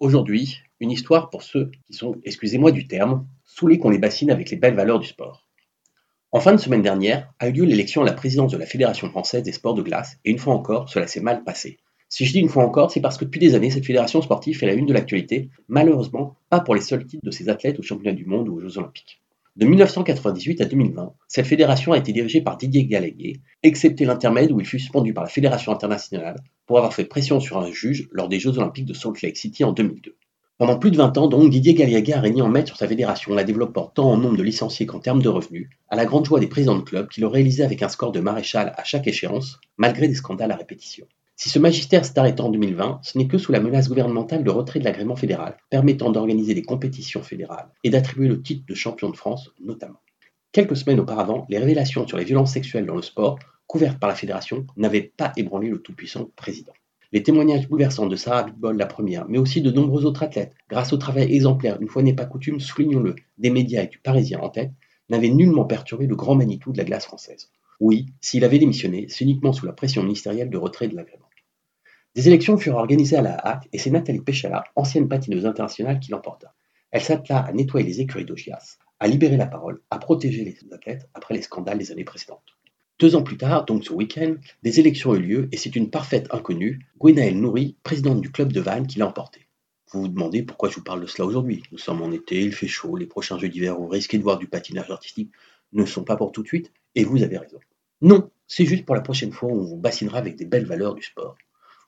Aujourd'hui, une histoire pour ceux qui sont, excusez-moi du terme, saoulés qu'on les bassine avec les belles valeurs du sport. En fin de semaine dernière a eu lieu l'élection à la présidence de la Fédération française des sports de glace, et une fois encore, cela s'est mal passé. Si je dis une fois encore, c'est parce que depuis des années, cette fédération sportive fait la une de l'actualité, malheureusement pas pour les seuls titres de ses athlètes aux championnats du monde ou aux Jeux olympiques. De 1998 à 2020, cette fédération a été dirigée par Didier Gallagher, excepté l'intermède où il fut suspendu par la Fédération internationale pour avoir fait pression sur un juge lors des Jeux olympiques de Salt Lake City en 2002. Pendant plus de 20 ans, donc, Didier Gallagher a régné en maître sur sa fédération, la développant tant en nombre de licenciés qu'en termes de revenus, à la grande joie des présidents de club qui le réalisaient avec un score de maréchal à chaque échéance, malgré des scandales à répétition. Si ce magistère s'est arrêté en 2020, ce n'est que sous la menace gouvernementale de retrait de l'agrément fédéral, permettant d'organiser des compétitions fédérales et d'attribuer le titre de champion de France notamment. Quelques semaines auparavant, les révélations sur les violences sexuelles dans le sport, couvertes par la fédération, n'avaient pas ébranlé le tout-puissant président. Les témoignages bouleversants de Sarah Bitbol, la première, mais aussi de nombreux autres athlètes, grâce au travail exemplaire, une fois n'est pas coutume, soulignons-le, des médias et du Parisien en tête, n'avaient nullement perturbé le grand Manitou de la glace française. Oui, s'il avait démissionné, c'est uniquement sous la pression ministérielle de retrait de l'agrément. Des élections furent organisées à la hâte et c'est Nathalie Péchala, ancienne patineuse internationale, qui l'emporta. Elle s'attela à nettoyer les écuries d'Ogias, à libérer la parole, à protéger les athlètes après les scandales des années précédentes. Deux ans plus tard, donc ce week-end, des élections eurent lieu et c'est une parfaite inconnue, Gwenaëlle Nouri, présidente du club de Vannes, qui l'a emporté. Vous vous demandez pourquoi je vous parle de cela aujourd'hui. Nous sommes en été, il fait chaud, les prochains jeux d'hiver où risquez de voir du patinage artistique ne sont pas pour tout de suite, et vous avez raison. Non, c'est juste pour la prochaine fois où on vous bassinera avec des belles valeurs du sport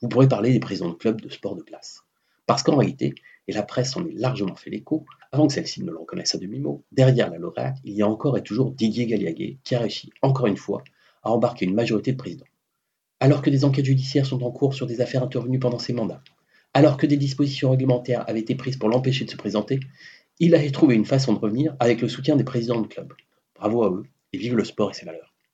vous pourrez parler des présidents de clubs de sport de place. Parce qu'en réalité, et la presse en est largement fait l'écho, avant que celle-ci ne le reconnaisse à demi-mot, derrière la lauréate, il y a encore et toujours Didier Galliaguet qui a réussi, encore une fois, à embarquer une majorité de présidents. Alors que des enquêtes judiciaires sont en cours sur des affaires intervenues pendant ses mandats, alors que des dispositions réglementaires avaient été prises pour l'empêcher de se présenter, il a trouvé une façon de revenir avec le soutien des présidents de club. Bravo à eux et vive le sport et ses valeurs.